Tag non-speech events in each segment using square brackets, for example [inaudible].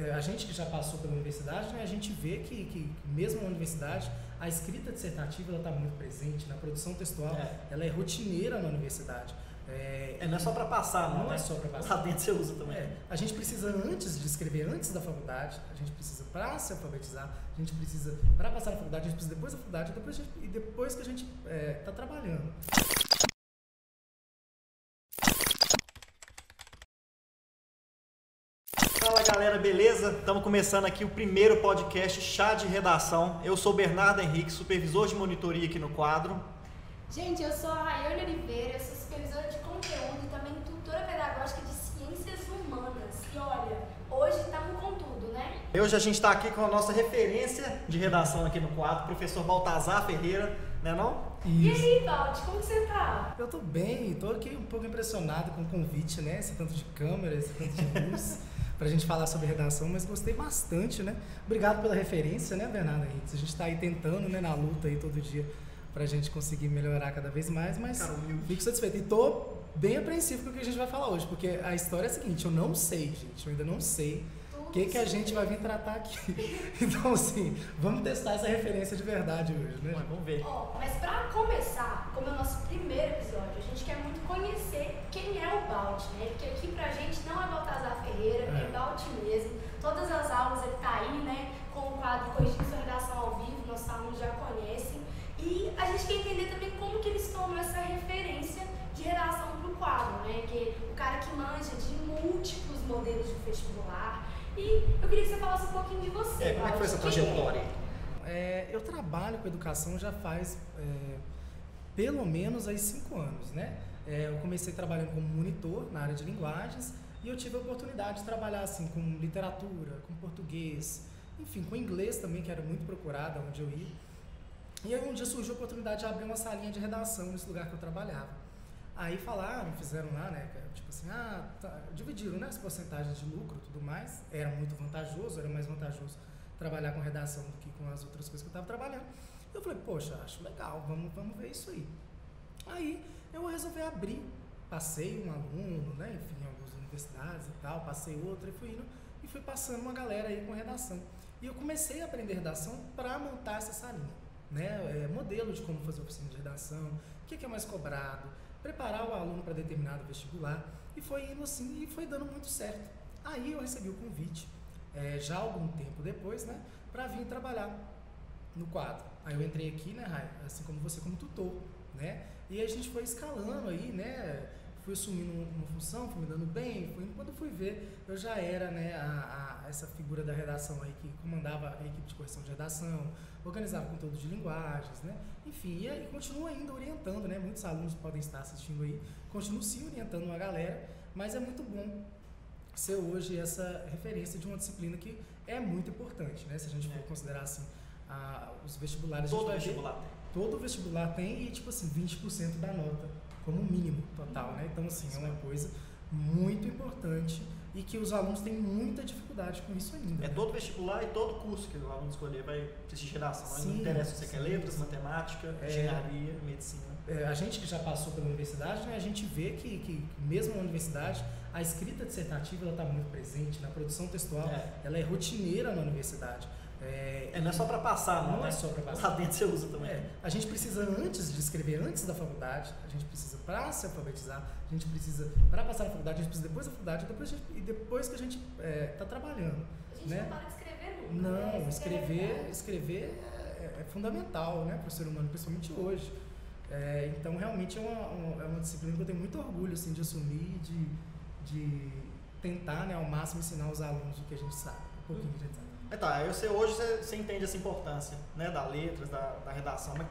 É, a gente que já passou pela universidade, né, a gente vê que, que mesmo na universidade, a escrita dissertativa está muito presente, na produção textual, É. ela é rotineira na universidade. É, É, não é só para passar, não. Não né? é só pra passar. Lá dentro você usa também. É, a gente precisa antes de escrever, antes da faculdade, a gente precisa para se alfabetizar, a gente precisa para passar na faculdade, a gente precisa depois da faculdade depois, gente- e depois que a gente está trabalhando. Fala galera, beleza? Estamos começando aqui o primeiro podcast Chá de Redação. Eu sou Bernardo Henrique, supervisor de monitoria aqui no quadro. Gente, eu sou a Rayane Oliveira, eu sou supervisora de conteúdo e também tutora pedagógica de ciências humanas. E olha, hoje estamos com tudo, né? Hoje a gente está aqui com a nossa referência de redação aqui no quadro, professor Baltazar Ferreira, né não? E aí, Valde, como você tá? Eu tô bem, tô aqui um pouco impressionado com o convite, né? Esse tanto de câmera, esse tanto de luz, [laughs] pra gente falar sobre redação, mas gostei bastante, né? Obrigado pela referência, né, Bernardo Henrique? A gente tá aí tentando, né, na luta aí todo dia pra gente conseguir melhorar cada vez mais, mas Cara, fico satisfeito. E tô bem apreensivo com o que a gente vai falar hoje, porque a história é a seguinte, eu não sei, gente, eu ainda não sei o que, que a gente vai vir tratar aqui. [laughs] Então, assim, vamos testar essa referência de verdade hoje, né? Mas vamos ver. Ó, mas pra começar, como é o nosso primeiro episódio, a gente quer muito conhecer quem é o Balde, né? Porque aqui pra gente não é Baltazar Ferreira, é, É. Mesmo. Todas as aulas ele tá aí, né? Com o quadro Corrigindo sua redação ao vivo, nossos alunos já conhecem. E a gente quer entender também como que eles tomam essa referência de redação pro quadro, né? Que o cara que manja de múltiplos modelos de vestibular. E eu queria que você falasse um pouquinho de você. É, como é que foi essa trajetória? É, eu trabalho com educação já faz é, pelo menos aí cinco anos, né? É, eu comecei trabalhando como monitor na área de linguagens e eu tive a oportunidade de trabalhar assim com literatura, com português, enfim, com inglês também que era muito procurado onde eu ia. E aí um dia surgiu a oportunidade de abrir uma salinha de redação nesse lugar que eu trabalhava. Aí falaram, fizeram lá, né? Tipo assim, ah, tá, dividiram né, as porcentagens de lucro e tudo mais. Era muito vantajoso, era mais vantajoso trabalhar com redação do que com as outras coisas que eu estava trabalhando. Eu falei, poxa, acho legal, vamos, vamos ver isso aí. Aí eu resolvi abrir, passei um aluno, né, enfim, universidades e tal, passei outro e fui indo e fui passando uma galera aí com redação. E eu comecei a aprender redação para montar essa salinha, né, é, modelo de como fazer oficina de redação, o que, que é mais cobrado, preparar o aluno para determinado vestibular e foi indo assim e foi dando muito certo. Aí eu recebi o convite, é, já algum tempo depois, né, para vir trabalhar no quadro. Aí eu entrei aqui, né, Rai, assim como você, como tutor, né? E a gente foi escalando aí, né? Fui assumindo uma função, fui me dando bem. Fui, quando fui ver, eu já era, né, a, a- essa figura da redação aí que comandava a equipe de correção de redação, organizava conteúdo de linguagens, né? Enfim, e, aí continuo ainda orientando, né? Muitos alunos podem estar assistindo aí. Continuo sim orientando uma galera, mas é muito bom ser hoje essa referência de uma disciplina que é muito importante, né? Se a gente for É. considerar assim, a- os vestibulares, Todo vestibular tem. todo vestibular tem e tipo assim, 20% da nota como mínimo total, né? Então assim, é uma coisa muito importante e que os alunos têm muita dificuldade com isso ainda. É né? todo vestibular e todo curso que o aluno escolher vai redação. Mas não Sim, interessa se você quer sim, letras, sim. matemática, É. engenharia, medicina. É, a gente que já passou pela universidade, né, a gente vê que, que mesmo na universidade, a escrita dissertativa está muito presente, na produção textual, É. ela é rotineira na universidade. É, É, não é só para passar, não, Não né? é só pra passar. Lá dentro você usa também. É, a gente precisa antes de escrever, antes da faculdade, a gente precisa para se alfabetizar, a gente precisa para passar na faculdade, a gente precisa depois da faculdade, depois gente- e depois que a gente está trabalhando. A gente né? não para de escrever nunca. né? Não, é a escrever, verdade. escrever é, é fundamental né, para o ser humano, principalmente hoje. É, então, realmente é uma, uma- é uma disciplina que eu tenho muito orgulho assim, de assumir, de, de tentar né, ao máximo ensinar os alunos o que a gente sabe, um pouquinho que a gente sabe. Mas tá, eu sei, hoje você, você entende essa importância né, da letras, da, da redação, mas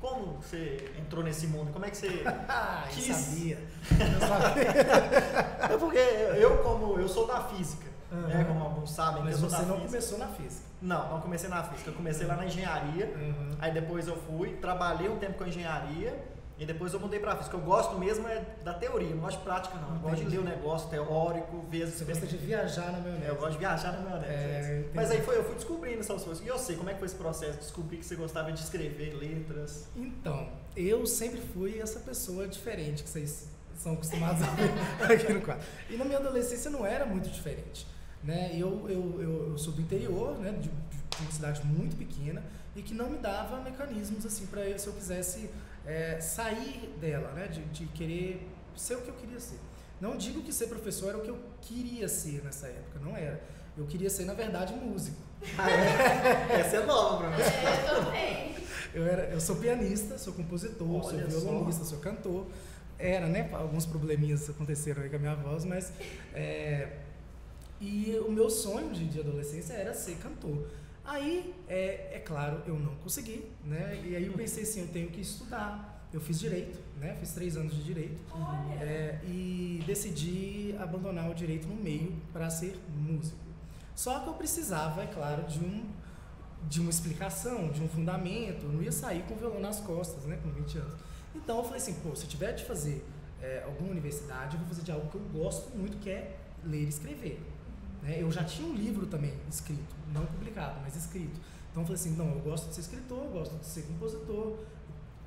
como você entrou nesse mundo? Como é que você. Ah, [laughs] eu Quis. sabia. Eu sabia. [laughs] É porque eu, como eu sou da física, né, Aham. como alguns sabem, Mas eu sou você da não física. começou na física. Não, não comecei na física. Eu comecei lá na engenharia. Uhum. Aí depois eu fui, trabalhei um tempo com engenharia e depois eu mudei pra física. Eu gosto mesmo é da teoria, não gosto de prática não. Eu gosto de ler o negócio teórico, ver as Você gosta de viajar na maionese. É, eu gosto de viajar na maionese. É, é. Mas aí foi, eu fui descobrindo essas coisas. E eu sei, como é que foi esse processo? Descobri que você gostava de escrever letras. Então, eu sempre fui essa pessoa diferente que vocês são acostumados a ver [laughs] aqui no quadro. E na minha adolescência não era muito diferente. né? Eu, eu, eu, eu sou do interior, né? De, de uma cidade muito pequena e que não me dava mecanismos assim para se eu quisesse é, sair dela, né? De, de querer ser o que eu queria ser. Não digo que ser professor era o que eu queria ser nessa época, não era. Eu queria ser, na verdade, músico. [laughs] Ah, é? Essa é nova pra mim. É, eu também. Eu, era, eu sou pianista, sou compositor, Olha sou só. violonista, sou cantor. Era, né? Alguns probleminhas aconteceram aí com a minha voz, mas. é, e o meu sonho de, de adolescência era ser cantor. Aí, é, é claro, eu não consegui, né? E aí eu pensei assim, eu tenho que estudar. Eu fiz direito, né? Fiz três anos de direito. Olha. É, e decidi abandonar o direito no meio para ser músico. Só que eu precisava, é claro, de um de uma explicação, de um fundamento. Eu não ia sair com o violão nas costas, né, com 20 anos. Então eu falei assim, pô, se eu tiver de fazer é, alguma universidade, eu vou fazer de algo que eu gosto muito, que é ler e escrever. Né? Eu já tinha um livro também escrito, não publicado, mas escrito. Então eu falei assim, não, eu gosto de ser escritor, eu gosto de ser compositor.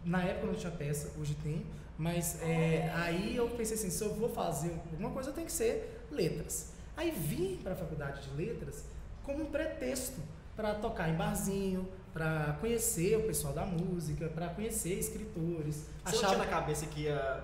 Na época não tinha peça, hoje tem, mas é, aí eu pensei assim, se eu vou fazer alguma coisa, tem que ser letras. Aí vim para a faculdade de letras como um pretexto para tocar em barzinho, para conhecer o pessoal da música, para conhecer escritores. Você não tinha na cabeça que ia,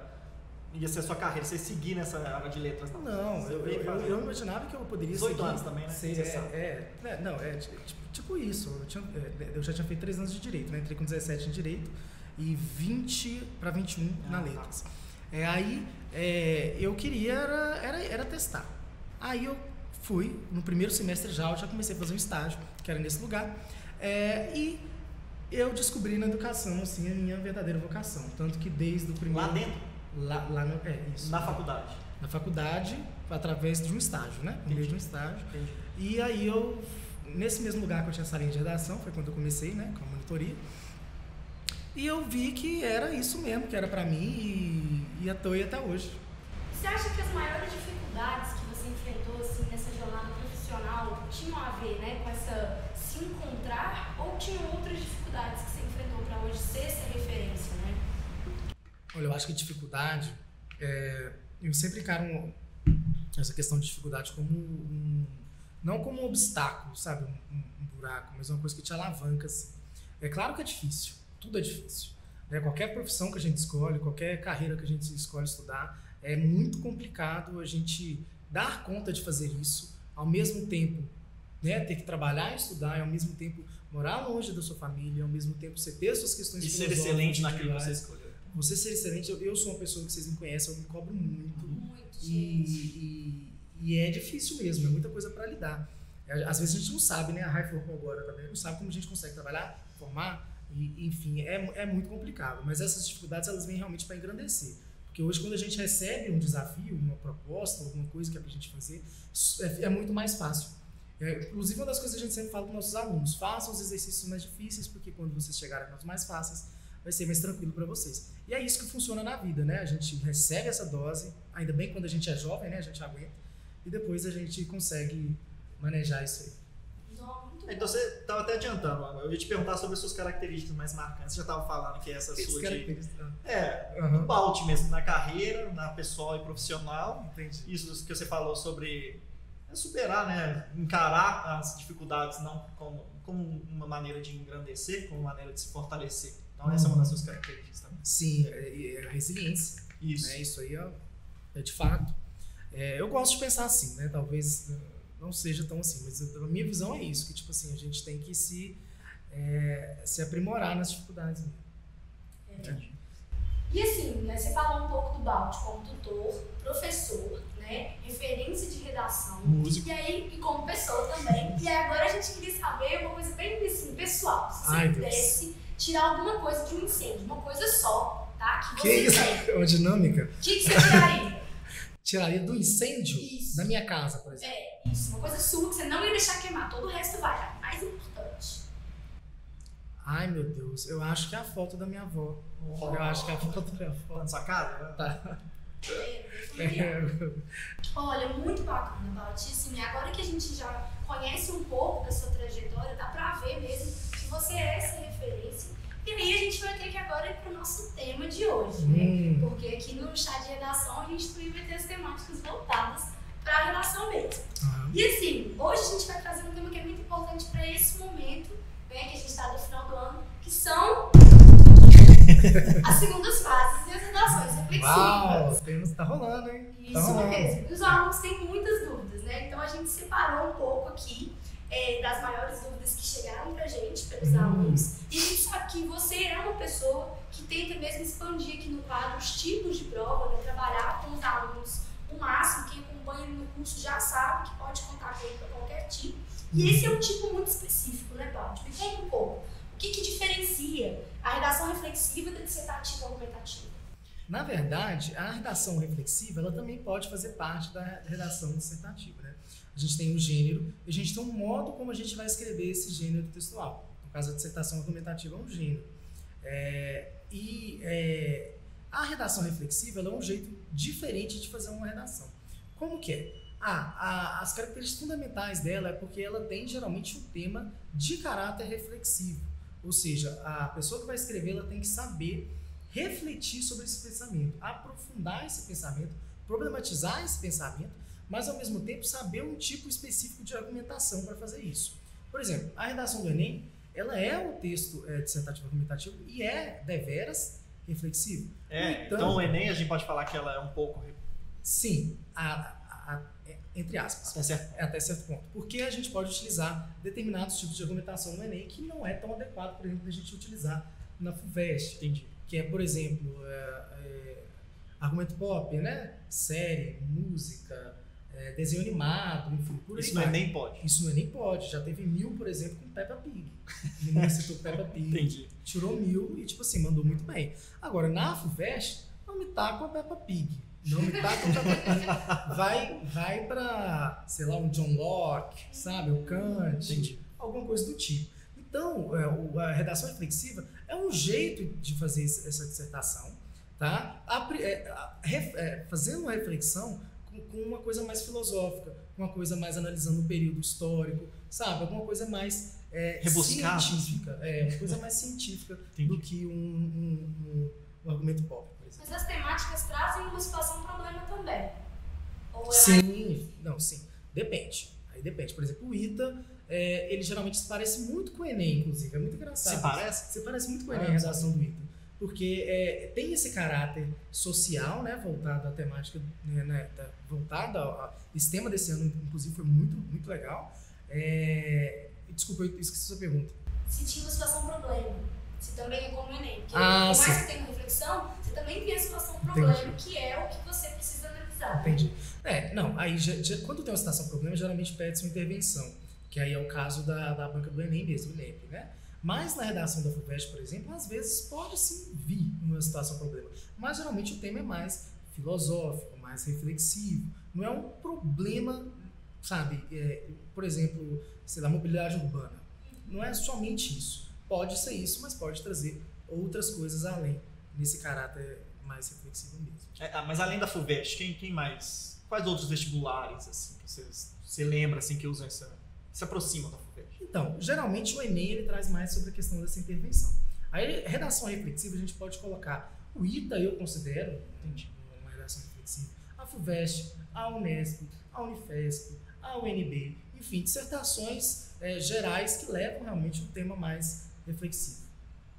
ia ser a sua carreira, você seguir nessa área de letras? Não, Não, eu, eu, eu não imaginava que eu poderia 18 seguir, anos também, né? 17. é, é, é, não, é tipo, tipo isso. Eu, tinha- é, eu já tinha feito 3 anos de direito, né? Entrei com 17 em direito e 20 para 21 na Ah, tá. letras. É, aí é, eu queria era, era, era testar. Aí eu fui, no primeiro semestre já, eu já comecei a fazer um estágio, que era nesse lugar. É, e eu descobri na educação, assim, a minha verdadeira vocação. Tanto que desde o primeiro... Lá dentro, Lá, lá no, é, isso. na faculdade. Na faculdade, através de um estágio, né? No meio de um estágio. Entendi. E aí eu, nesse mesmo lugar que eu tinha salinha de redação, foi quando eu comecei, né? Com a monitoria. E eu vi que era isso mesmo, que era pra mim e, e atuei até hoje. Você acha que as maiores dificuldades que você enfrentou assim, nessa jornada profissional tinham a ver né, com essa se encontrar ou tinham outras dificuldades que você enfrentou para hoje ser essa referência? Olha, eu acho que dificuldade, é, eu sempre encaro essa questão de dificuldade como um, não como um obstáculo, sabe, um, um- buraco, mas uma coisa que te alavanca. Assim. É claro que é difícil, tudo é difícil. né? Qualquer profissão que a gente escolhe, qualquer carreira que a gente escolhe estudar, é muito complicado a gente dar conta de fazer isso, ao mesmo tempo né, ter que trabalhar e estudar, e ao mesmo tempo morar longe da sua família, ao mesmo tempo você ter suas questões E ser excelente naquilo que você individuais. Você ser excelente, eu, eu sou uma pessoa que vocês me conhecem, eu me cobro muito. Muito, E, e, e é difícil mesmo, é muita coisa para lidar. É, Às vezes a gente não sabe, né? A Rai formou agora também, não sabe como a gente consegue trabalhar, formar, e, enfim, é, é muito complicado. Mas essas dificuldades elas vêm realmente para engrandecer. Porque hoje, quando a gente recebe um desafio, uma proposta, alguma coisa que é para a gente fazer, é, é muito mais fácil. É, inclusive, uma das coisas que a gente sempre fala para nossos alunos: façam os exercícios mais difíceis, porque quando vocês chegarem nos mais fáceis, vai ser mais tranquilo para vocês. E é isso que funciona na vida, né? A gente recebe essa dose, ainda bem quando a gente é jovem, né? A gente aguenta, e depois a gente consegue manejar isso aí. Então você estava até adiantando, eu ia te perguntar sobre as suas características mais marcantes. Você já estava falando que essa Isso sua que era de. interessante. É, Aham. um balde mesmo na carreira, na pessoal e profissional. Entendi. Isso que você falou sobre é superar, né? Encarar as dificuldades não como, como uma maneira de engrandecer, como uma maneira de se fortalecer. Então essa é uma das suas características também. Sim, é, é resiliência. Isso. Né? Isso aí é, é de fato. É, eu gosto de pensar assim, né? Talvez eh, não seja tão assim, mas a minha visão é isso, que tipo assim, a gente tem que se, é, se aprimorar nas dificuldades. mesmo. É. E assim, né, você falou um pouco do Balt como tutor, professor, né, referência de redação. Músico. E aí, e como pessoa também. E agora a gente queria saber uma coisa bem assim, pessoal. Se você Ai, Deus. pudesse tirar alguma coisa de um incêndio, uma coisa só, tá? Que Que você isso? tem. É uma dinâmica. O que, que você tiraria? [laughs] Tiraria do incêndio Isso. da minha casa, por exemplo. É, isso, uma coisa sua que você não ia deixar queimar. Todo o resto vai, a mais importante. Ai, meu Deus, eu acho que é a foto da minha avó. Eu acho que é a foto da minha avó. Tá na sua casa? Tá. [laughs] Olha, muito bacana, Balt. E agora que a gente já conhece um pouco da sua trajetória, dá pra ver mesmo que você é essa referência. E aí a gente vai ter que agora ir pro nosso tema de hoje, né? Hum. Porque aqui no chá de redação a gente também vai ter as temáticas voltadas para a redação mesmo. Aham. E assim, hoje a gente vai trazer um tema que é muito importante para esse momento, né, que a gente está no final do ano, que são [laughs] as segundas fases e as redações reflexivas. Uau, temos, tá rolando, hein? Tá Isso rolando. mesmo. E os alunos têm muitas dúvidas, né? Então a gente separou um pouco aqui é, das maiores dúvidas que chegaram pra gente, pelos Hum. alunos. E a gente sabe que você é uma pessoa que tenta mesmo expandir aqui no quadro os tipos de prova, né? Trabalhar com os alunos o máximo. Quem acompanha no curso já sabe que pode contar com ele para qualquer tipo. E esse é um tipo muito específico, né, Cláudio? Me conta um pouco. Que, que diferencia a redação reflexiva da dissertativa argumentativa? Na verdade, a redação reflexiva ela também pode fazer parte da redação dissertativa. Né? A gente tem um gênero e a gente tem um modo como a gente vai escrever esse gênero textual. No caso, a dissertação argumentativa é um gênero. É, e é, a redação reflexiva é um jeito diferente de fazer uma redação. Como que é? Ah, a- as características fundamentais dela é porque ela tem geralmente um tema de caráter reflexivo. Ou seja, a pessoa que vai escrever ela tem que saber refletir sobre esse pensamento, aprofundar esse pensamento, problematizar esse pensamento, mas ao mesmo tempo saber um tipo específico de argumentação para fazer isso. Por exemplo, a redação do Enem, ela é um texto é, dissertativo argumentativo e é deveras reflexivo. É, Então- então o Enem a gente pode falar que ela é um pouco. Sim, a- a- a- é, entre aspas. Até certo. É até certo ponto. Porque a gente pode utilizar determinados tipos de argumentação no Enem que não é tão adequado, por exemplo, da gente utilizar na FUVEST. Entendi. que é, por exemplo, é, é, argumento pop, né? Série, música, é, desenho animado, enfim, por aí Isso no vai. Enem pode. Isso no Enem pode. Já teve mil, por exemplo, com Peppa Pig. O menino [laughs] citou Peppa Pig, Entendi. tirou mil e, tipo assim, mandou muito bem. Agora, na FUVEST, não me tá com a Peppa Pig. Não me. [laughs] Vai, vai pra, sei lá, um John Locke, sabe? O Kant Entendi. alguma coisa do tipo. Então, é, a redação reflexiva é um jeito de fazer essa dissertação, tá? É, é, fazendo uma reflexão com, uma coisa mais filosófica, uma coisa mais analisando o período histórico, sabe? Alguma coisa mais é, científica, é, uma coisa mais científica Entendi. do que um, um- um- um argumento exemplo. Mas as temáticas trazem uma situação, um problema também. Ou é mais Sim, não, sim. Depende. Aí depende. Por exemplo, o ITA, é, ele geralmente se parece muito com o Enem, inclusive. É muito engraçado. Se parece? Se parece muito com o Ah, Enem, a não redação do ITA. Porque é, tem esse caráter social, né, voltado à temática, né, né, da- voltado ao, ao- Esse tema desse ano, inclusive, foi muito, muito legal. É, desculpa, eu esqueci a sua pergunta. se tinha uma situação problema. Se também é como o Enem. Porque Ah, por mais que tenha reflexão, você também tem a situação problema, que é o que você precisa analisar. Entendi. É, não, aí já- já- quando tem uma situação problema, geralmente pede-se uma intervenção, que aí é o caso da, da banca do Enem mesmo, o INEP, né? Mas na redação da FUVEST, por exemplo, às vezes pode sim vir uma situação problema, mas geralmente o tema é mais filosófico, mais reflexivo, não é um problema, sabe, é, por exemplo, sei lá, mobilidade urbana, não é somente isso, pode ser isso, mas pode trazer outras coisas além, nesse caráter mais reflexivo mesmo. É, ah, mas além da FUVEST, quem, quem mais? Quais outros vestibulares assim, que você, você lembra assim, que usam essa. se aproximam da FUVEST? Então, geralmente o Enem ele traz mais sobre a questão dessa intervenção. Aí, redação reflexiva, a gente pode colocar o ITA, eu considero Entendi. uma redação reflexiva, a FUVEST, a Unesp, a Unifesp, a UNB, enfim, dissertações eh, gerais que levam realmente um tema mais reflexivo.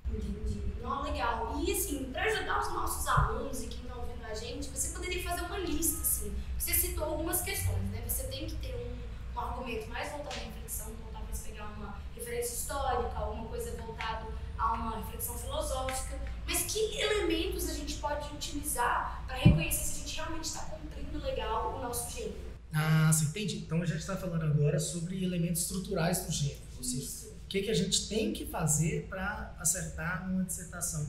Entendi. Não, legal. E assim, para ajudar os nossos alunos e quem está ouvindo a gente, você poderia fazer uma lista, assim. Você citou algumas questões, né? Você tem que ter um, um argumento mais voltado à reflexão, então talvez pegar uma referência histórica, alguma coisa voltada a uma reflexão filosófica. Mas que elementos a gente pode utilizar para reconhecer se a gente realmente está cumprindo legal o nosso gênero? Ah, sim, entendi. Então a gente está falando agora sobre elementos estruturais do gênero, ou seja, Isso. O que, que a gente tem que fazer para acertar numa dissertação.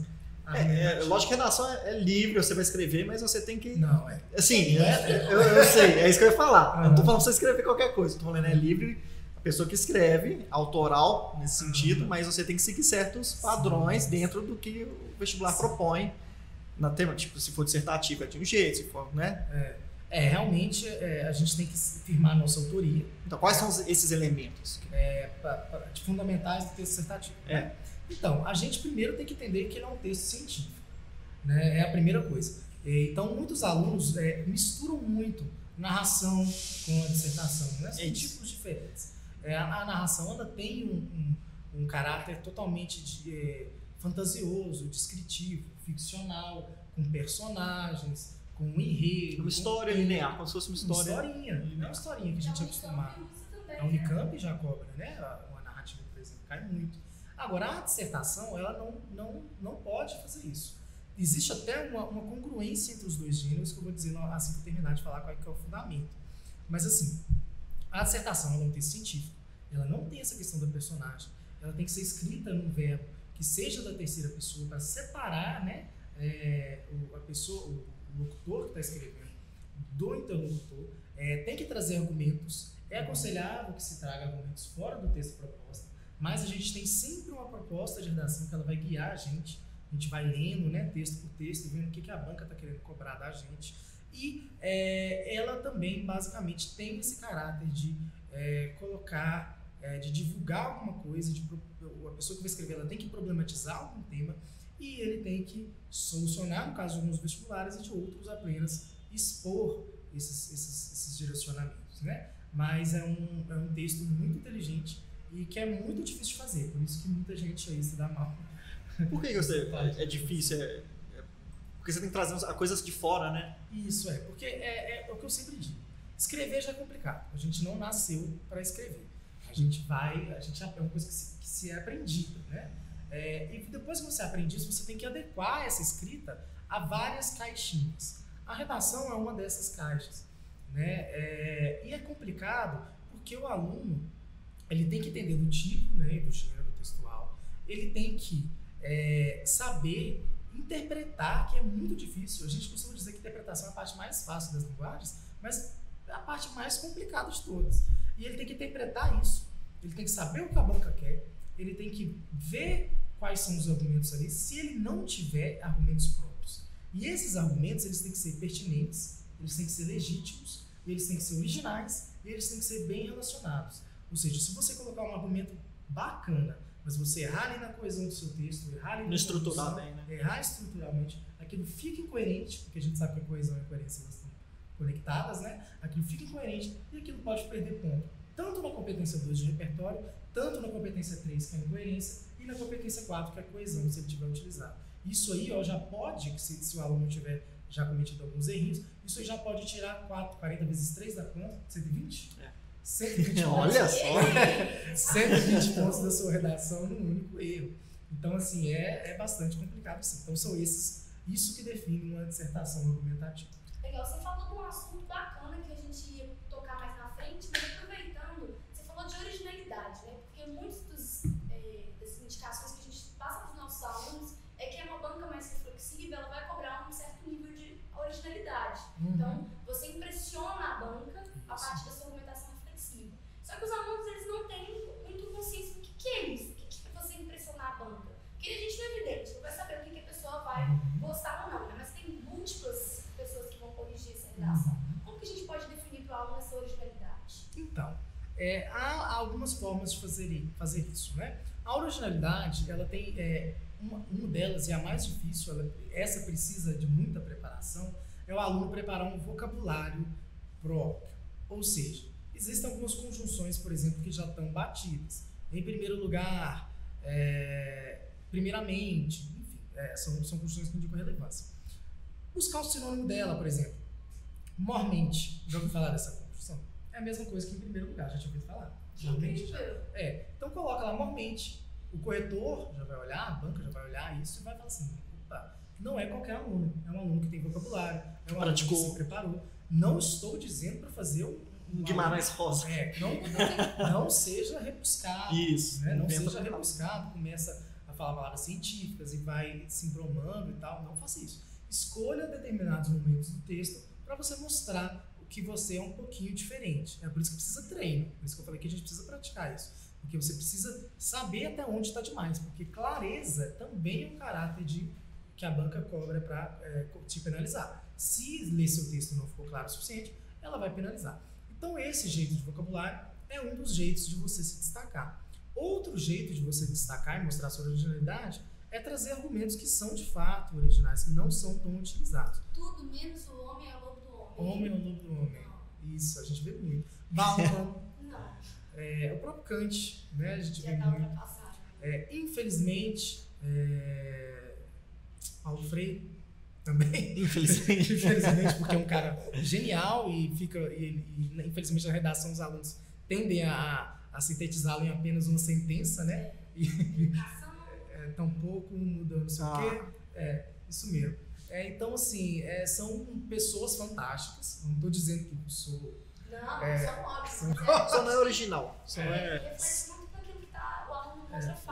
É, é, argumentativa. lógico que a redação é, é livre, você vai escrever, mas você tem que. Não, é. Assim, é- eu, eu sei, é isso que eu ia falar. Eu não tô falando pra você escrever qualquer coisa, eu tô falando é livre. A pessoa que escreve, autoral nesse sentido, Aham. mas você tem que seguir certos padrões Sim. dentro do que o vestibular Sim. propõe. Na tema, tipo, se for dissertativo é de um jeito, se for, né? É, realmente é, a gente tem que firmar a nossa autoria Então, quais são esses elementos? é, pra- pra- fundamentais do texto dissertativo. É. né? Então, a gente primeiro tem que entender que ele é um texto científico. Né? É a primeira coisa. É, Então, muitos alunos é, misturam muito narração com a dissertação, né? São tipos diferentes. É, a, a, narração ela tem um, um, um caráter totalmente de, é, fantasioso, descritivo, ficcional, com personagens, com um enredo. Uma história com, linear, como se fosse uma história. Uma historinha, não é uma historinha que a gente é acostumado. A Unicamp já cobra, né? Uma narrativa, por exemplo, cai muito. Agora, a dissertação, ela não, não, não pode fazer isso. Existe até uma, uma congruência entre os dois gêneros, que eu vou dizer assim que eu terminar de falar qual é, que é o fundamento. Mas, assim, a dissertação ela é um texto científico, ela não tem essa questão da personagem, ela tem que ser escrita num verbo que seja da terceira pessoa para separar né, é, o, a pessoa, o, o locutor que está escrevendo do interlocutor, é, tem que trazer argumentos, é aconselhável que se traga argumentos fora do texto proposta, mas a gente tem sempre uma proposta de redação que ela vai guiar a gente. A gente vai lendo, né, texto por texto, vendo o que, que a banca está querendo cobrar da gente. E é, ela também, basicamente, tem esse caráter de é, colocar, é, de divulgar alguma coisa, de, a pessoa que vai escrever ela tem que problematizar algum tema e ele tem que solucionar, no caso de alguns vestibulares e de outros, apenas expor esses, esses, esses direcionamentos. Né? Mas é um, é um texto muito inteligente e que é muito difícil de fazer, por isso que muita gente aí se dá mal. [laughs] Por que você é, [laughs] é difícil? É, é, porque você tem que trazer coisas de fora, né? Isso é, porque é, é, o que eu sempre digo. Escrever já é complicado. A gente não nasceu para escrever. A gente vai, a gente é uma coisa que se, que se é aprendida, né? É, e depois que você aprende isso, você tem que adequar essa escrita a várias caixinhas. A redação é uma dessas caixas, né? É, e é complicado porque o aluno ele tem que entender do tipo, né, do gênero textual, ele tem que é, saber interpretar, que é muito difícil. A gente costuma dizer que interpretação é a parte mais fácil das linguagens, mas é a parte mais complicada de todas. E ele tem que interpretar isso. Ele tem que saber o que a banca quer, ele tem que ver quais são os argumentos ali, se ele não tiver argumentos próprios. E esses argumentos, eles têm que ser pertinentes, eles têm que ser legítimos, eles têm que ser originais, e eles têm que ser bem relacionados. Ou seja, se você colocar um argumento bacana, mas você errar ali na coesão do seu texto, errar ali na estruturar bem, né? errar estruturalmente, aquilo fica incoerente, porque a gente sabe que a coesão e a coerência estão conectadas, né? Aquilo fica incoerente e aquilo pode perder ponto. Tanto na competência 2 de repertório, tanto na competência 3, que é a incoerência, e na competência 4, que é a coesão, se ele tiver utilizado. Isso aí ó, já pode, se, se o aluno tiver já cometido alguns errinhos, isso aí já pode tirar 4, 40 vezes 3 da conta, 120? É. 120 [laughs] Olha só! [laughs] 120 pontos da sua redação num único erro. Então, assim, é, é bastante complicado, sim. Então, são esses, isso que define uma dissertação argumentativa. Legal, você falou de um assunto bacana que a gente ia tocar mais na frente, mas aproveitando, você falou de originalidade, né? Porque muitas é, das indicações que a gente passa para os nossos alunos é que é uma banca mais reflexiva, ela vai cobrar um certo nível de originalidade. Uhum. Então, você impressiona a banca a partir da sua só que os alunos eles não têm muito consciência do que, que é isso, o que, que é você impressionar a banca. Porque a gente não é evidente, não vai saber o que, que a pessoa vai uhum. gostar ou não, né? mas tem múltiplas pessoas que vão corrigir essa redação. Uhum. Como que a gente pode definir para o aluno essa originalidade? Então, é, há algumas formas de fazer, fazer isso, né? A originalidade, ela tem é, uma, uma delas e a mais difícil, ela, essa precisa de muita preparação, é o aluno preparar um vocabulário próprio. Ou seja, Existem algumas conjunções, por exemplo, que já estão batidas. Em primeiro lugar, é, primeiramente, enfim, é, são, são conjunções que indicam relevância. Buscar o sinônimo dela, por exemplo. Mormente. Já ouviu falar dessa conjunção? É a mesma coisa que em primeiro lugar, já tinha ouvido falar. Mormente já. É. Então coloca lá mormente. O corretor já vai olhar, a banca já vai olhar isso e vai falar assim: opa, não é qualquer aluno. É um aluno que tem vocabulário, é um aluno que se preparou. Não estou dizendo para fazer um Guimarães Rosa. É, não, não, não, seja rebuscado. Isso. Né? Não seja rebuscado, começa a falar palavras científicas e vai se embromando e tal. Não faça isso. Escolha determinados momentos do texto para você mostrar que você é um pouquinho diferente. É por isso que precisa treino. Por isso que eu falei que a gente precisa praticar isso. Porque você precisa saber até onde está demais. Porque clareza também é um caráter de que a banca cobra para é, te penalizar. Se ler seu texto não ficou claro o suficiente, ela vai penalizar. Então, esse jeito de vocabulário é um dos jeitos de você se destacar. Outro jeito de você destacar e mostrar sua originalidade é trazer argumentos que são de fato originais, que não são tão utilizados. Tudo menos o homem é o lobo do homem. É. Isso, a gente vê muito. Bauman, [laughs] Não, é, o próprio Kant, né? A gente já vê tá muito. É, infelizmente, é, Paulo Freire também. [laughs] Infelizmente. infelizmente, porque é um cara genial e fica. E, e, infelizmente na redação os alunos tendem a, a sintetizá-lo em apenas uma sentença, né? E Educação, é, tão pouco, muda não sei Ah. o quê. É, isso mesmo. É, então, assim, é, são pessoas fantásticas. Não estou dizendo que eu sou. não, É, são óbvios. são- mas Só não é original. Só é, é. tá, fácil.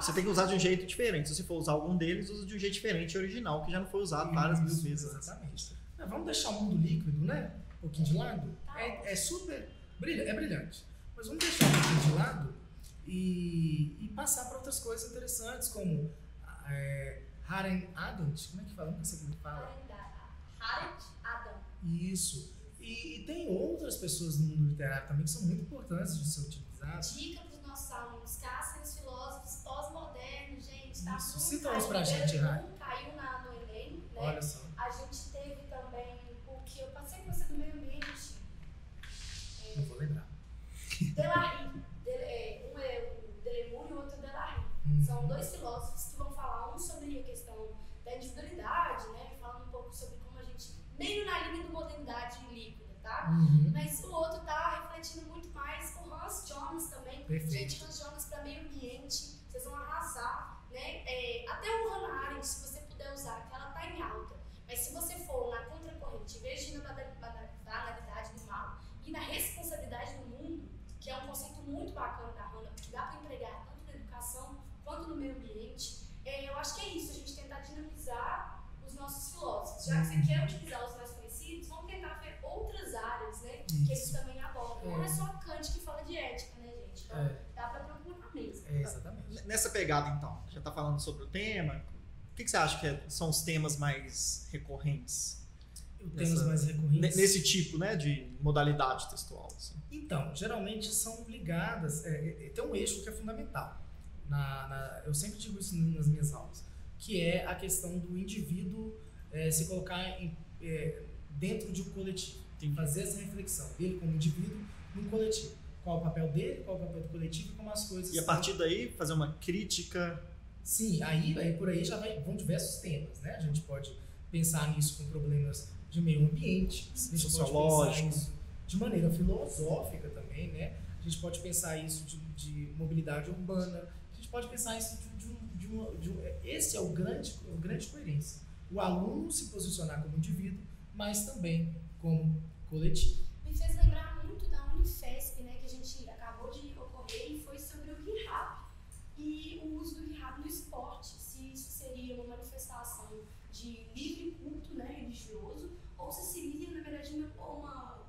Você tem que usar de um jeito diferente. Se você for usar algum deles, usa de um jeito diferente e original, que já não foi usado várias mil vezes. Exatamente. É, vamos deixar o mundo líquido, né? Um pouquinho de lado. Tá É, é super. Brilha, é brilhante. Mas vamos deixar um pouquinho de lado e, e passar para outras coisas interessantes, como é, Haren Arendt. Como é que fala? Não sei como fala. Harriet Adam. Isso. E, e tem outras pessoas no mundo literário também que são muito importantes de ser utilizadas. Dica para os nossos alunos: caçem os filósofos pós-modernos, gente. Tá Isso, muito cita-os caiu. pra gente, Belém Rai. Caiu na, no Enem, né? Olha só. A gente teve também o que eu passei com você do meio ambiente. Não vou lembrar. Delarry. [laughs] De, é, um é o Delemur e o outro é o Delarry. Hum. São dois filósofos que vão falar um sobre a questão da individualidade, né? Falando um pouco sobre como a gente, meio na linha do modernidade líquida, tá? Uhum. Mas o outro tá refletindo muito mais o Hans Jones também. Perfeito. Gente, Hans Jones para meio ambiente, vocês vão arrasar, né? É, até o Hannah Arendt, se você puder usar, que ela tá em alta. Mas se você for na contracorrente, em vez de ir na bana- bana- banalidade do mal e na responsabilidade do mundo, que é um conceito muito bacana da Hannah, que dá para empregar tanto na educação quanto no meio ambiente, é, eu acho que é isso, a gente tentar dinamizar os nossos filósofos. Já que você Uhum. quer utilizar os mais conhecidos, vamos tentar ver outras áreas, né? que eles Isso. também abordam. Não é só Kant que fala de ética, né, gente? Então, É, dá pra procurar mesmo. é, exatamente. Nessa pegada, então, já tá falando sobre o tema. O que, que você acha que é- são os temas mais recorrentes? Temas mais recorrentes. Nesse tipo, né, de modalidade textual. assim. Então, geralmente são ligadas. É, é, tem um eixo que é fundamental. Na, na- eu sempre digo isso nas minhas aulas, que é a questão do indivíduo é, se colocar em- é, dentro de um coletivo. Entendi. Fazer essa reflexão dele como indivíduo num coletivo. Qual o papel dele, qual o papel do coletivo e como as coisas. E a partir daí, fazer uma crítica. Sim, aí, aí por aí já vai, vão diversos temas, né? A gente pode pensar nisso com problemas de meio ambiente, a gente pode pensar Sociológico. isso de maneira filosófica também, né? A gente pode pensar isso de, de mobilidade urbana, a gente pode pensar isso de, um- de uma, de um- esse é o grande, o grande coerência. O aluno se posicionar como indivíduo, mas também como coletivo. Unifesp, né, que a gente acabou de ocorrer e foi sobre o hip-hop e o uso do hip-hop no esporte. Se isso seria uma manifestação de livre culto né, religioso ou se seria, na verdade, uma,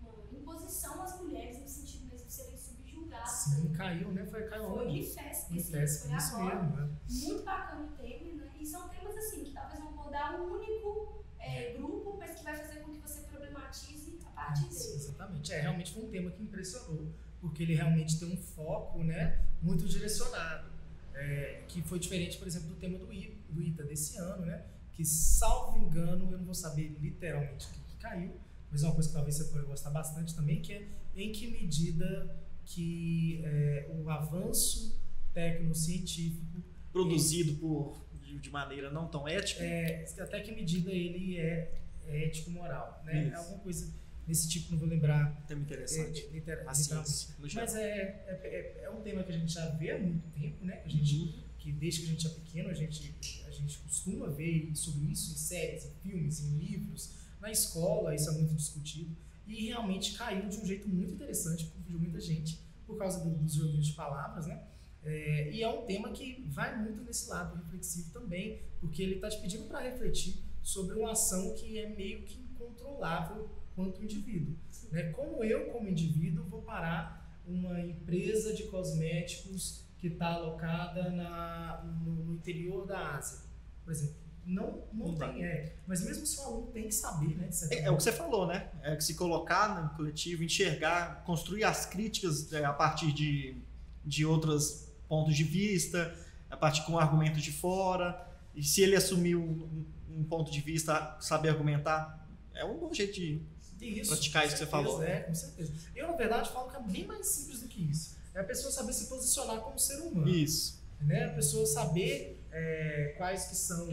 uma, imposição às mulheres no sentido mesmo de serem subjugadas. Sim, caiu, né? Foi, caiu Foi? Unifesp, esse festa, foi agora. mesmo, né? Muito bacana o tema, né? E são temas assim que talvez vão abordar um único é, grupo, mas que vai fazer com que você problematize a partir Isso, dele. exatamente. É, realmente foi um tema que impressionou, porque ele realmente tem um foco né, muito direcionado, é, que foi diferente, por exemplo, do tema do, I, do ITA desse ano, né, que, salvo engano, eu não vou saber literalmente o que, que caiu, mas é uma coisa que talvez você pode gostar bastante também, que é em que medida que é, o avanço tecnocientífico, Produzido por, de, de maneira não tão ética. é, até que medida ele é, é ético-moral. Né? Isso. Alguma coisa desse tipo, não vou lembrar tema interessante. é, é, literalmente. ciência, no geral. Mas é, é, é- é um tema que a gente já vê há muito tempo, né? Que, a gente, Uhum. que desde que a gente é pequeno, a gente, a gente costuma ver sobre isso em séries, em filmes, em livros. Na escola, isso é muito discutido. E realmente caiu de um jeito muito interessante, confundiu muita gente, por causa do- dos joguinhos de palavras, né? É, e é um tema que vai muito nesse lado reflexivo também, porque ele está te pedindo para refletir sobre uma ação que é meio que incontrolável quanto indivíduo. Né? Como eu, como indivíduo, vou parar uma empresa de cosméticos que está alocada na, no, no interior da Ásia, por exemplo? Não, não, Não tem, é. Mas mesmo se o aluno tem que saber, né? É, é o que você falou, né? É que se colocar no coletivo, enxergar, construir as críticas é, a partir de, de outros pontos de vista, a partir com argumentos de fora. E se ele assumir um, um ponto de vista, saber argumentar, é um bom jeito de Isso, praticar isso que você falou. É, com certeza. Eu, na verdade, falo que é bem mais simples do que isso. É a pessoa saber se posicionar como ser humano. Isso. Né? A pessoa saber é, quais que são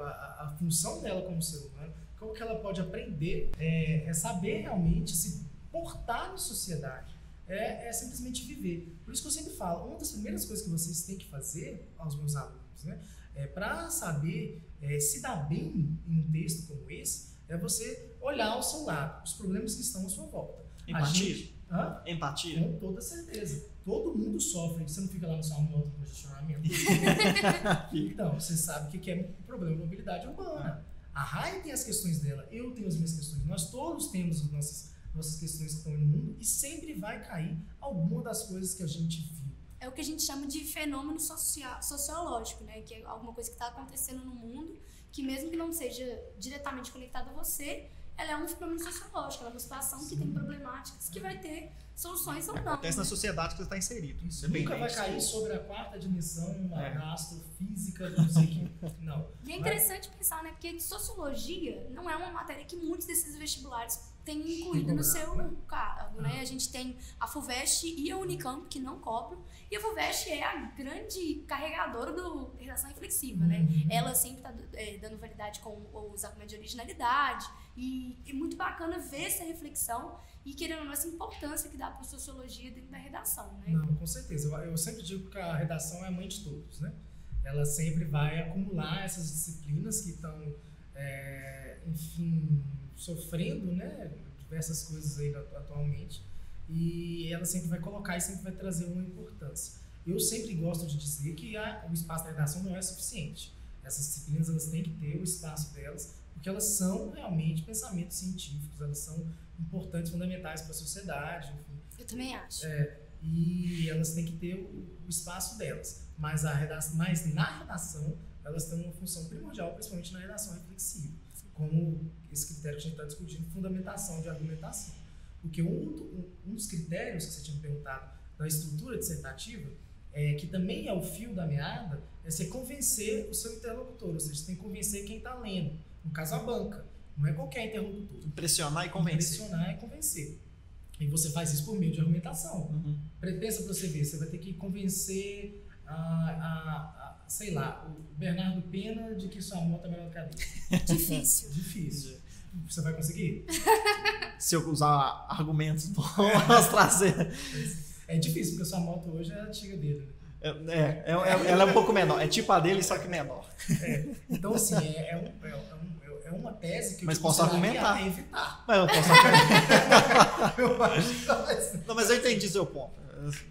a, a, função dela como ser humano, como que ela pode aprender, é, é saber realmente se portar na sociedade. É, é, simplesmente viver. Por isso que eu sempre falo, uma das primeiras coisas que vocês têm que fazer aos meus alunos, né, é para saber é, se dar bem em um texto como esse, é você olhar ao seu lado, os problemas que estão à sua volta. Empatia. Gente, hã? Empatia. Com toda certeza. Todo mundo sofre. Você não fica lá no sua moto com congestionamento. [laughs] então, você sabe o que é um problema de mobilidade urbana. A Rai tem as questões dela, eu tenho as minhas questões. Nós todos temos as nossas, nossas questões que estão no mundo e sempre vai cair alguma das coisas que a gente viu. É o que a gente chama de fenômeno social, sociológico, né? Que é alguma coisa que está acontecendo no mundo que mesmo que não seja diretamente conectada a você, ela é um fenômeno sociológico, ela é uma situação Sim. que tem problemáticas que vai ter soluções ou não. Acontece né? na sociedade que você está inserido. Isso é Nunca vai cair sobre a quarta dimensão, uma é. astrofísica, não sei que. Não. E é interessante vai. pensar, né? Porque sociologia não é uma matéria que muitos desses vestibulares têm incluído no seu né? cargo, né? Ah. A gente tem a FUVEST e a Unicamp que não cobram, e a FUVEST é a grande carregadora do redação reflexiva, né? uhum. né? Ela sempre está é, dando validade com os argumentos de originalidade, e é muito bacana ver essa reflexão e querendo ou não essa importância que dá para a sociologia dentro da redação, né? Não, com certeza. Eu, eu sempre digo que a redação é a mãe de todos, né? Ela sempre vai acumular essas disciplinas que estão, é, enfim, sofrendo, né? Diversas coisas aí atualmente e ela sempre vai colocar e sempre vai trazer uma importância. Eu sempre gosto de dizer que a, o espaço da redação não é suficiente. Essas disciplinas elas têm que ter o espaço delas, porque elas são realmente pensamentos científicos, elas são importantes, fundamentais para a sociedade. Enfim. Eu também acho. É, e elas têm que ter o, espaço delas. Mas, a redação, mas na redação, elas têm uma função primordial, principalmente na redação reflexiva, como esse critério que a gente está discutindo, fundamentação de argumentação. Porque um, um, dos critérios que você tinha me perguntado da estrutura dissertativa, é, que também é o fio da meada, é você convencer o seu interlocutor, ou seja, você tem que convencer quem está lendo, no caso a banca, não é qualquer interlocutor. Impressionar e convencer. Impressionar e convencer. E você faz isso por meio de argumentação. Uhum. Pensa para você ver, você vai ter que convencer a, a, a, sei lá, o Bernardo Pena de que sua moto é melhor do que a dele. [laughs] Difícil. Difícil. Você vai conseguir? [laughs] Se eu usar argumentos bons [laughs] trazer. É difícil, porque sua moto hoje é a antiga dele. É, é, é, ela é um pouco menor. É tipo a dele, só que menor. É. Então, assim, é, é, um, é, um, é uma tese que eu Mas posso argumentar. evitar. Mas eu posso argumentar. [laughs] eu acho Não, mas eu entendi seu ponto.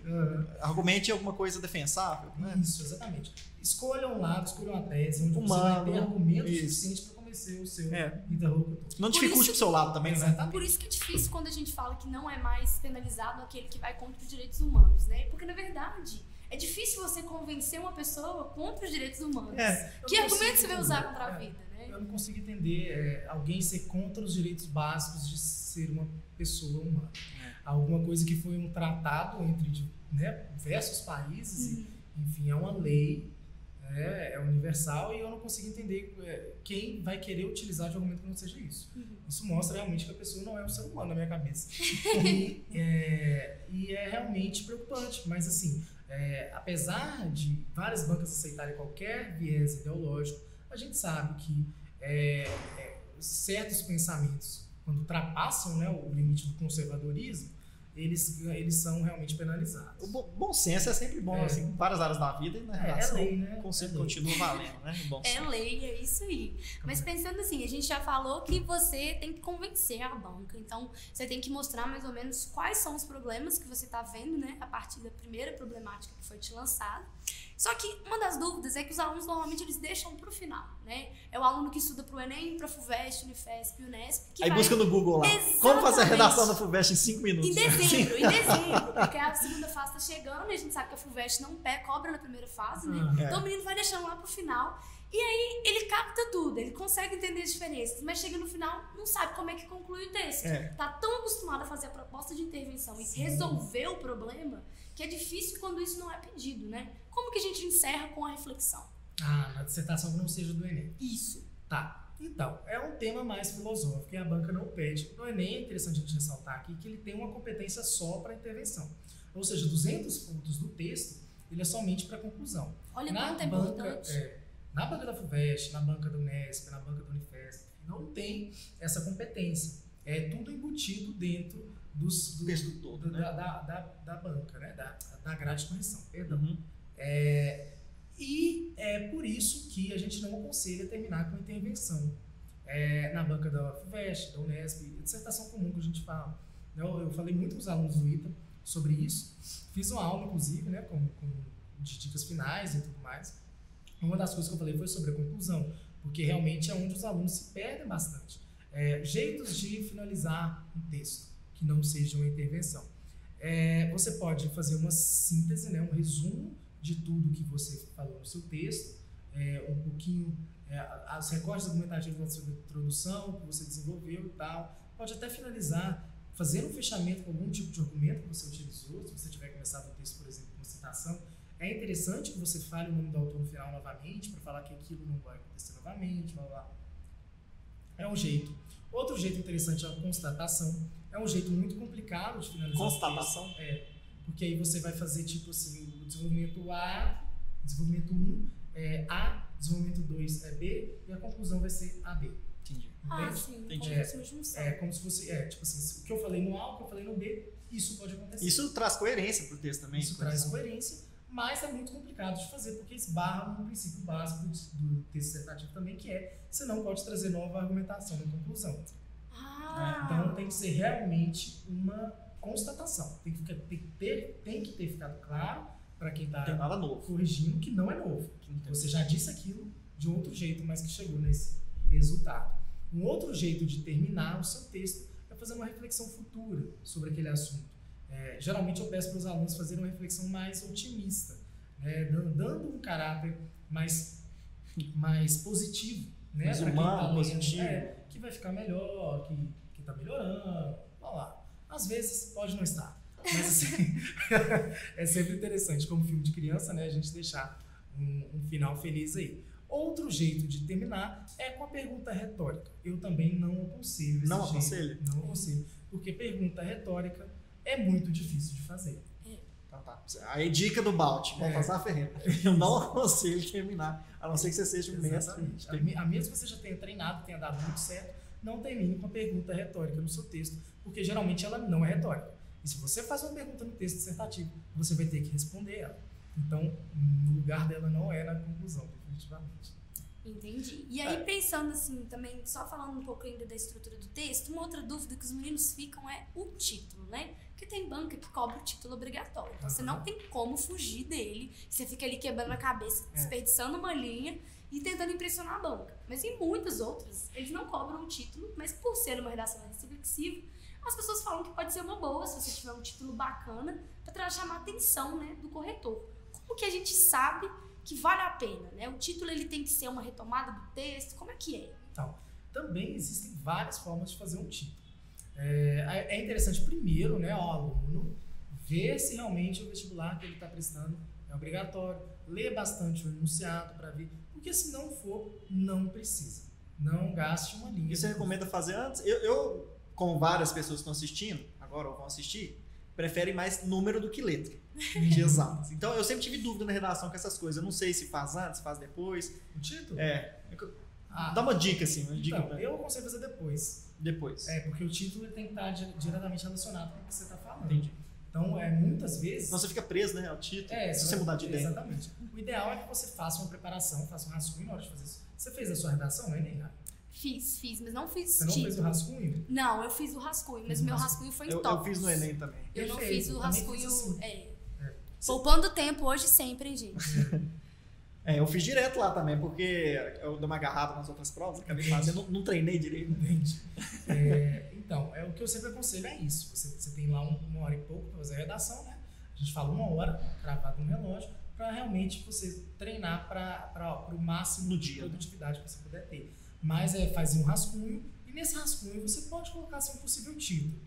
Uhum. Argumente alguma coisa defensável. Né? Isso, exatamente. Escolha um lado, escolha uma tese, onde Humano, você vai ter argumentos suficientes ser o seu é. interlocutor. Não dificulte pro seu lado também, né? Por isso que é difícil quando a gente fala que não é mais penalizado aquele que vai contra os direitos humanos, né? Porque, na verdade, é difícil você convencer uma pessoa contra os direitos humanos. É, que argumento você vai usar contra a vida? Eu não consigo entender é, alguém ser contra os direitos básicos de ser uma pessoa humana. É. Alguma coisa que foi um tratado entre né, diversos países, uhum. enfim, é uma lei é, é universal e eu não consigo entender é, quem vai querer utilizar de argumento que não seja isso. Uhum. Isso mostra realmente que a pessoa não é um ser humano na minha cabeça. [laughs] e, é, e é realmente preocupante, mas assim, é, apesar de várias bancas aceitarem qualquer viés ideológico, a gente sabe que é, é, certos pensamentos, quando ultrapassam né, o limite do conservadorismo, eles, eles são realmente penalizados. O bom, bom senso é sempre bom, é. assim, várias áreas da vida e na é, é lei, né? o conceito é continua valendo, né? bom é lei, é isso aí. Mas pensando assim, a gente já falou que você tem que convencer a banca, então você tem que mostrar mais ou menos quais são os problemas que você está vendo, né? A partir da primeira problemática que foi te lançada. Só que uma das dúvidas é que os alunos normalmente eles deixam para o final, né? É o aluno que estuda para o Enem, para a FUVEST, Unifesp, Unesp. Aí vai... busca no Google lá. Exatamente. Como fazer a redação da FUVEST em 5 minutos? Em dezembro, em [laughs] dezembro. Porque a segunda fase está chegando e a gente sabe que a FUVEST não pé, cobra na primeira fase, né? É. Então o menino vai deixando lá para o final. E aí ele capta tudo, ele consegue entender as diferenças, mas chega no final, não sabe como é que conclui o texto. É. Tá tão acostumado a fazer a proposta de intervenção e resolver o problema que é difícil quando isso não é pedido, né? Como que a gente encerra com a reflexão? Ah, na dissertação que não seja do Enem. Isso. Tá. Então, é um tema mais filosófico e a banca não pede. No Enem é interessante a gente ressaltar aqui que ele tem uma competência só para intervenção. Ou seja, 200 pontos do texto, ele é somente para conclusão. Olha na quanto é banca, importante. é, na banca da FUVEST, na banca do Unesp, na banca do Unifesp, não tem essa competência. É tudo embutido dentro dos, do, texto todo, da, né? da, da, da banca, né? da, da grade de correção, perdão. Uhum. É, e é por isso que a gente não aconselha terminar com intervenção. É, na banca da FUVEST, da Unesp, dissertação comum que a gente fala. Eu, eu falei muito com os alunos do ITA sobre isso. Fiz uma aula, inclusive, né, com, com, de dicas finais e tudo mais. Uma das coisas que eu falei foi sobre a conclusão, porque realmente é onde os alunos se perdem bastante. É, jeitos de finalizar um texto que não seja uma intervenção. É, você pode fazer uma síntese, né, um resumo de tudo que você falou no seu texto, é, um pouquinho, é, as recortes argumentativos da sua introdução que você desenvolveu e tal. Pode até finalizar, fazer um fechamento com algum tipo de argumento que você utilizou, se você tiver começado o texto, por exemplo, com citação. É interessante que você fale o nome do autor no final novamente, para falar que aquilo não vai acontecer novamente, blá blá. É um jeito. Outro jeito interessante é a constatação. É um jeito muito complicado de finalizar. Constatação? É. Porque aí você vai fazer, tipo assim, o desenvolvimento A, desenvolvimento 1 é A, desenvolvimento 2 é B, e a conclusão vai ser AB. Entendi. Ah, Entende? sim, Entendi. como se fosse uma junção. É como se fosse, é, tipo assim, o que eu falei no A, o que eu falei no B, isso pode acontecer. Isso traz coerência pro texto também. Isso traz coerência, mas é muito complicado de fazer, porque esbarra no princípio básico do, do texto dissertativo também, que é você não pode trazer nova argumentação na conclusão. Ah, Então tem que ser realmente uma constatação. Tem que, ficar- tem que ter, tem que ter ficado claro para quem está corrigindo que não é novo. Entendi. Você já disse aquilo de outro jeito, mas que chegou nesse resultado. Um outro jeito de terminar o seu texto é fazer uma reflexão futura sobre aquele assunto. É, geralmente eu peço para os alunos fazerem uma reflexão mais otimista, né, dan- dando um caráter mais, mais positivo. Né, Mais humano, tá lendo. positivo. É, que vai ficar melhor, que, que tá melhorando, blá lá. Às vezes pode não estar. Mas assim, [laughs] é sempre interessante, como filme de criança, né, a gente deixar um, um final feliz aí. Outro jeito de terminar é com a pergunta retórica. Eu também não aconselho esse Não jeito. aconselha? Não aconselho. Porque pergunta retórica é muito difícil de fazer. Tá, tá. Aí, dica do Balt, É. Baltazar Ferreira. [laughs] Eu não aconselho terminar, a não ser que você seja um mestre. A, a menos que você já tenha treinado, tenha dado muito certo, não termine com a pergunta retórica no seu texto, porque geralmente ela não é retórica. E se você faz uma pergunta no texto dissertativo, você vai ter que responder ela. Então, o lugar dela não é na conclusão, definitivamente. Entendi. E É. aí, pensando assim, também, só falando um pouco ainda da estrutura do texto, uma outra dúvida que os meninos ficam é o título, né? Porque tem banca que cobra o título obrigatório. Então, você não tem como fugir dele. Você fica ali quebrando a cabeça, É. desperdiçando uma linha e tentando impressionar a banca. Mas em muitas outras, eles não cobram o título, mas por ser uma redação reflexiva, as pessoas falam que pode ser uma boa se você tiver um título bacana para chamar a atenção né, do corretor. Como que a gente sabe que vale a pena, né? O título ele tem que ser uma retomada do texto, como é que é? Então, também existem várias formas de fazer um título. É, é interessante, primeiro, né, ao aluno ver se realmente o vestibular que ele está prestando é obrigatório, ler bastante o enunciado para ver, porque se não for, não precisa. Não gaste uma linha. E você recomenda fazer antes? Eu, eu, como várias pessoas estão assistindo, agora ou vão assistir, preferem mais número do que letra de exatas. [laughs] Então eu sempre tive dúvida na redação com essas coisas. Eu não sei se faz antes, se faz depois. O título? É. Ah, Dá uma dica, assim, uma dica então, pra- eu aconselho fazer depois. depois. É, porque o título tem que estar di- diretamente relacionado com o que você está falando. Entendi. Então, é, muitas vezes... Senão você fica preso, né? Ao título. É, se você mudar de ideia. Exatamente. O ideal é que você faça uma preparação, faça um rascunho na hora de fazer isso. Você fez a sua redação, né, Ney? Fiz, fiz, mas não fiz Você não fez o rascunho? Não, eu fiz o rascunho, mas o meu rascunho. rascunho foi em Eu, eu tópicos. fiz no Enem também. Eu não Perfeito, fiz o eu rascunho. fiz assim. É. É. Poupando tempo hoje sempre, hein, gente? É, eu fiz direto lá também, porque eu dei uma agarrada nas outras provas, acabei Entendi. fazendo, não, não treinei direito. Entende? É, então, é, o que eu sempre aconselho é isso. Você, você tem lá um- uma hora e pouco para fazer a redação, né? A gente fala uma hora, cravado no relógio, para realmente você treinar para o máximo No de dia, né? produtividade que você puder ter. Mas é fazer um rascunho, e nesse rascunho você pode colocar seu possível título.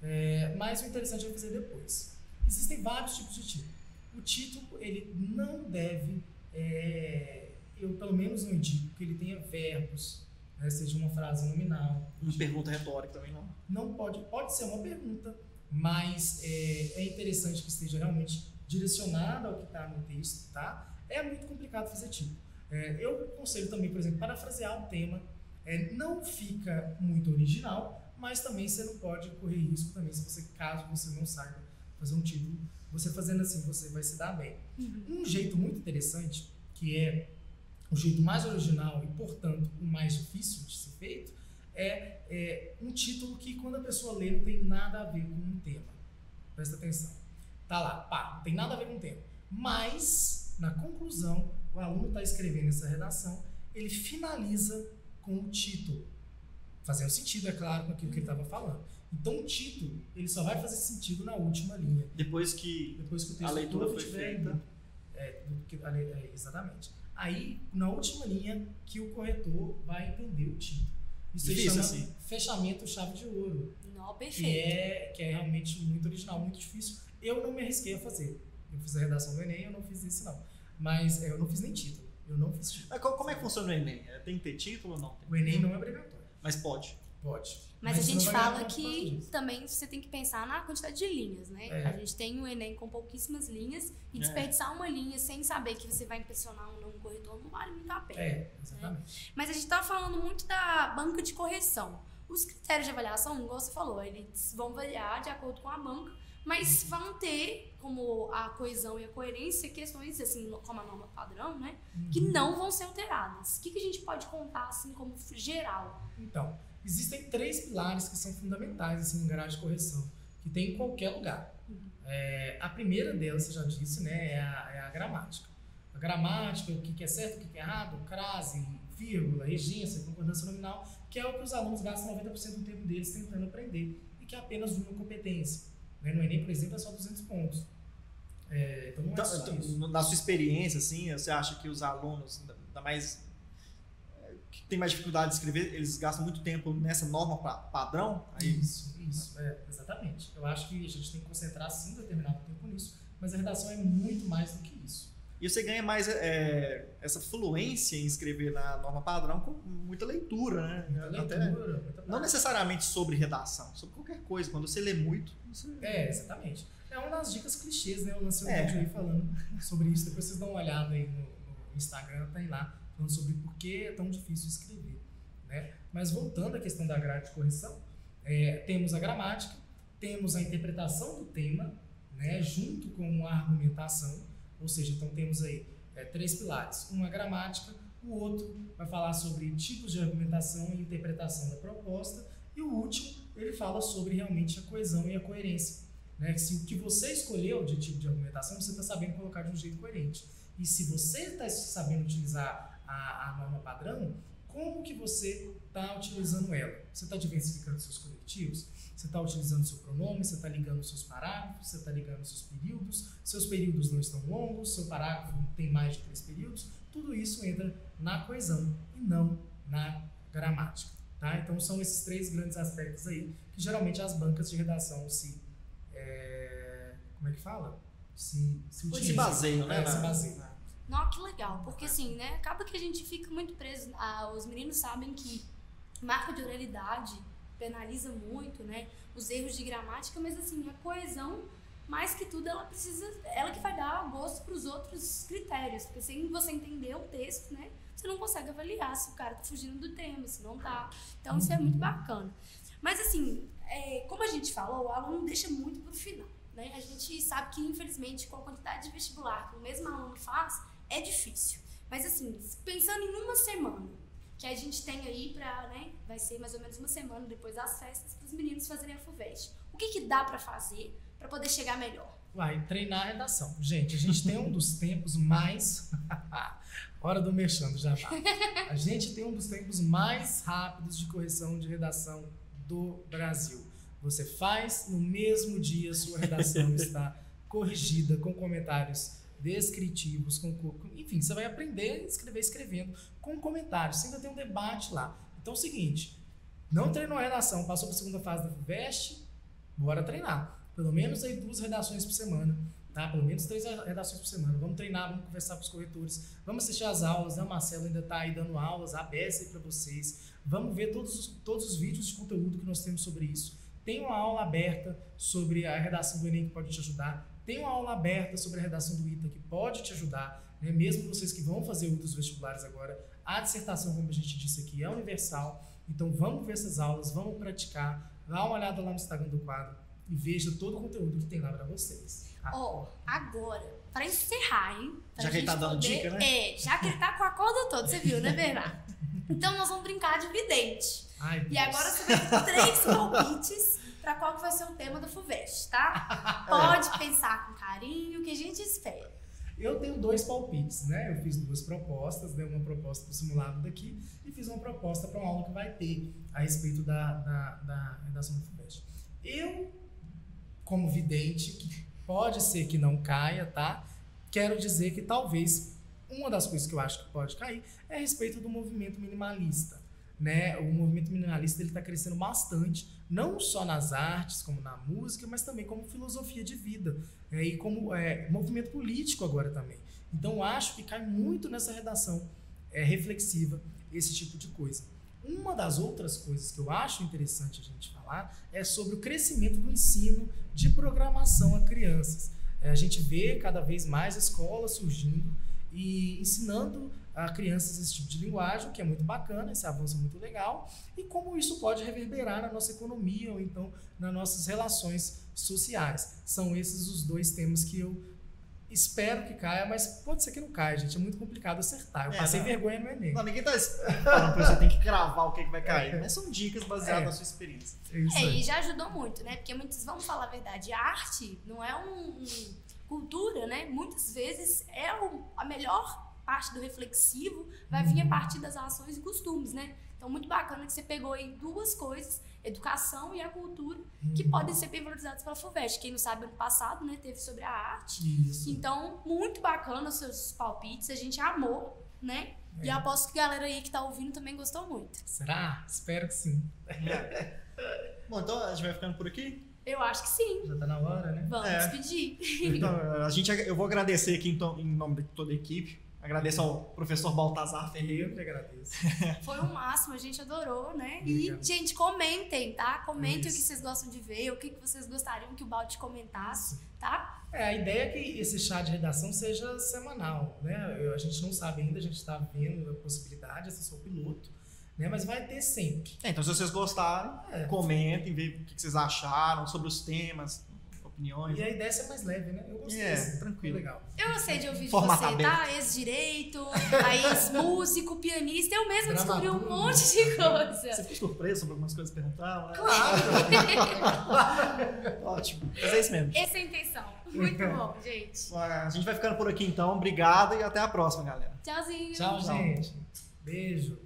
É, mas o interessante é fazer depois. Existem vários tipos de título. O título, ele não deve, é, eu pelo menos não indico que ele tenha verbos né, seja uma frase nominal. Uma pergunta retórica também não. Não pode, pode ser uma pergunta, mas é, é interessante que esteja realmente direcionada ao que está no texto, tá? É muito complicado fazer tipo. É, eu aconselho também, por exemplo, parafrasear um tema, é, não fica muito original, mas também você não pode correr risco também, se você, caso você não saiba fazer um título, você fazendo assim, você vai se dar bem. Uhum. Um jeito muito interessante, que é o jeito mais original e, portanto, o mais difícil de ser feito, é, é um título que, quando a pessoa lê, não tem nada a ver com um tema. Presta atenção. Tá lá, pá, não tem nada a ver com o tema. Mas, na conclusão, o aluno está escrevendo essa redação, ele finaliza com o título. Fazendo sentido, é claro, com aquilo que ele estava falando. Então, o título, ele só vai fazer sentido na última linha. Depois que Depois que o texto a leitura foi feita. É, que- é, exatamente. Aí, na última linha, que o corretor vai entender o título. Isso Difícil, chama assim. fechamento chave de ouro, Não, que perfeito. é, que é realmente muito original, muito difícil. Eu não me arrisquei a fazer. Eu fiz a redação do Enem, eu não fiz isso não. Mas é, eu não fiz nem título. Eu não fiz título. Mas co- como é que funciona o Enem? É, Tem que ter título ou não? Tem? O Enem não é obrigatório. Mas pode. Pode. Mas, a você gente fala que também você tem que pensar na quantidade de linhas, né? É. A gente tem o Enem com pouquíssimas linhas e É. desperdiçar uma linha sem saber que você vai impressionar ou não um corretor não vale muito a pena. É, exatamente. Mas a gente tá falando muito da banca de correção. Os critérios de avaliação, igual você falou, eles vão variar de acordo com a banca, mas vão ter como a coesão e a coerência questões, assim, como a norma padrão, né? Que Uhum. não vão ser alteradas. O que, que a gente pode contar, assim, como geral? Então, existem três pilares que são fundamentais assim, em grade de correção, que tem em qualquer lugar. É, a primeira delas, você já disse, né, é a, é a gramática. A gramática, o que que é certo, o que que é errado, crase, vírgula, regência, concordância nominal, que é o que os alunos gastam 90% do tempo deles tentando aprender e que é apenas uma competência. Né? No Enem, por exemplo, é só 200 pontos. É, então, não é Então, então, na sua experiência, assim, você acha que os alunos, da mais é, que tem mais dificuldade de escrever, eles gastam muito tempo nessa norma pa- padrão? Aí, Isso, isso, é, exatamente. Eu acho que a gente tem que concentrar sim determinado tempo nisso, mas a redação é muito mais do que isso. E você ganha mais é, essa fluência em escrever na norma padrão com muita leitura, né? Muita leitura, não necessariamente sobre redação, sobre qualquer coisa. Quando você lê muito, você... É, exatamente. É uma das dicas clichês, né? Eu lancei um É. vídeo aí falando [laughs] sobre isso. Depois vocês dão uma olhada aí no, no Instagram, tem lá, falando sobre por que é tão difícil escrever. Né? Mas voltando à questão da grade de correção, é, temos a gramática, temos a interpretação do tema, né? junto com a argumentação. Ou seja, então temos aí é, três pilares. Um a gramática, o outro vai falar sobre tipos de argumentação e interpretação da proposta, e o último, ele fala sobre realmente a coesão e a coerência. Né? Se o que você escolheu de tipo de argumentação, você está sabendo colocar de um jeito coerente. E se você está sabendo utilizar a, a norma padrão, como que você está utilizando ela? Você está diversificando seus conectivos? Você está utilizando seu pronome? Você está ligando os seus parágrafos? Você está ligando os seus períodos? Seus períodos não estão longos? Seu parágrafo tem mais de três períodos? Tudo isso entra na coesão e não na gramática. Tá? Então são esses três grandes aspectos aí que geralmente as bancas de redação se é, como é que fala? Se, se, se utilizam. baseiam, né? É, se baseiam. Não, que legal, porque assim, né? Acaba que a gente fica muito preso. Ah, os meninos sabem que marca de oralidade penaliza muito, né? Os erros de gramática, mas assim, a coesão, mais que tudo, ela precisa. Ela que vai dar gosto para os outros critérios. Porque sem você entender o texto, né? Você não consegue avaliar se o cara tá fugindo do tema, se não tá. Então isso é muito bacana. Mas assim, é, como a gente falou, o aluno deixa muito pro final. Né? A gente sabe que, infelizmente, com a quantidade de vestibular que o mesmo aluno faz, é difícil. Mas assim, pensando em uma semana, que a gente tem aí pra, né, vai ser mais ou menos uma semana depois das festas, para os meninos fazerem a FUVEST. O que, que dá pra fazer para poder chegar melhor? Vai treinar a redação. Gente, a gente tem um dos tempos mais. [laughs] Hora do mexendo já tá. A gente tem um dos tempos mais rápidos de correção de redação do Brasil. Você faz no mesmo dia, sua redação [laughs] está corrigida com comentários descritivos, com, com- enfim, você vai aprender a escrever escrevendo com comentários. Você ainda tem um debate lá. Então é o seguinte: não treinou a redação, passou para a segunda fase da FUVEST, bora treinar. Pelo menos aí duas redações por semana. Tá? Pelo menos três redações por semana. Vamos treinar, vamos conversar com os corretores, vamos assistir as aulas. Né? O Marcelo ainda está aí dando aulas, ABS aí para vocês. Vamos ver todos os, todos os vídeos de conteúdo que nós temos sobre isso. Tem uma aula aberta sobre a redação do Enem que pode te ajudar. Tem uma aula aberta sobre a redação do ITA que pode te ajudar. Né? Mesmo vocês que vão fazer outros vestibulares agora, a dissertação, como a gente disse aqui, é universal. Então vamos ver essas aulas, vamos praticar. Dá uma olhada lá no Instagram do quadro e veja todo o conteúdo que tem lá para vocês. Ó, oh, agora, para encerrar, hein? Pra já que ele tá dando dica, né? É, já que ele tá com a corda toda, você viu, né, Bernardo? [laughs] Então nós vamos brincar de vidente. Ai, e agora você vai ter três palpites para qual que vai ser o tema do FUVEST, tá? [laughs] Pode pensar com carinho, que a gente espera. Eu tenho dois palpites, né? Eu fiz duas propostas, dei uma proposta para o simulado daqui e fiz uma proposta para uma aula que vai ter a respeito da, da, da redação do FUVEST. Eu, como vidente, que pode ser que não caia, tá? Quero dizer que talvez uma das coisas que eu acho que pode cair é a respeito do movimento minimalista. Né? O movimento minimalista ele está crescendo bastante, não só nas artes, como na música, mas também como filosofia de vida né? e como é, movimento político agora também. Então acho que cai muito nessa redação é, reflexiva esse tipo de coisa. Uma das outras coisas que eu acho interessante a gente falar é sobre o crescimento do ensino de programação a crianças. É, a gente vê cada vez mais escolas surgindo e ensinando a crianças esse tipo de linguagem, que é muito bacana, esse avanço é muito legal, e como isso pode reverberar na nossa economia ou então nas nossas relações sociais. São esses os dois temas que eu Espero que caia, mas pode ser que não caia, gente. É muito complicado acertar. Eu é, passei não. vergonha no Enem. Não, ninguém tá falando você tem que cravar o que, é que vai cair. É. Mas são dicas baseadas é. na sua experiência. É, é e já ajudou muito, né? Porque muitos, vamos falar a verdade, a arte não é um, um cultura, né? Muitas vezes é o, a melhor parte do reflexivo vai vir a partir das ações e costumes, né? Então, muito bacana que você pegou aí duas coisas educação e a cultura, que uhum. podem ser bem valorizados pela FUVEST. Quem não sabe, ano passado, né, teve sobre a arte. Isso. Então, muito bacana os seus palpites, a gente amou, né? É. E aposto que a galera aí que tá ouvindo também gostou muito. Será? Espero que sim. É. [laughs] Bom, então a gente vai ficando por aqui? Eu acho que sim. Já tá na hora, né? Vamos é. despedir. Então, [laughs] a gente, eu vou agradecer aqui em nome de toda a equipe Agradeço ao professor Baltazar Ferreira. Eu que agradeço. [laughs] Foi o máximo, a gente adorou, né? E, gente, comentem, tá? Comentem Isso. o que vocês gostam de ver, o que vocês gostariam que o Balde comentasse, tá? É, a ideia é que esse chá de redação seja semanal, né? a gente não sabe ainda, a gente está vendo a possibilidade, esse é o piloto, né? Mas vai ter sempre. É, então, se vocês gostarem, é. comentem, vejam o que vocês acharam sobre os temas, opiniões. E a ideia é ser mais leve, né? Eu gostei. É, assim, tranquilo. Legal. Eu gostei de ouvir de você, aberto. tá? Ex-direito, ex-músico, pianista. Eu mesmo descobri um monte de coisa. Você ficou surpreso sobre algumas coisas que perguntaram? Né? Claro! [laughs] Ótimo. Mas é isso mesmo. Essa é a intenção. Muito bom, gente. A gente vai ficando por aqui então. Obrigado e até a próxima, galera. Tchauzinho. Tchau, gente. Beijo.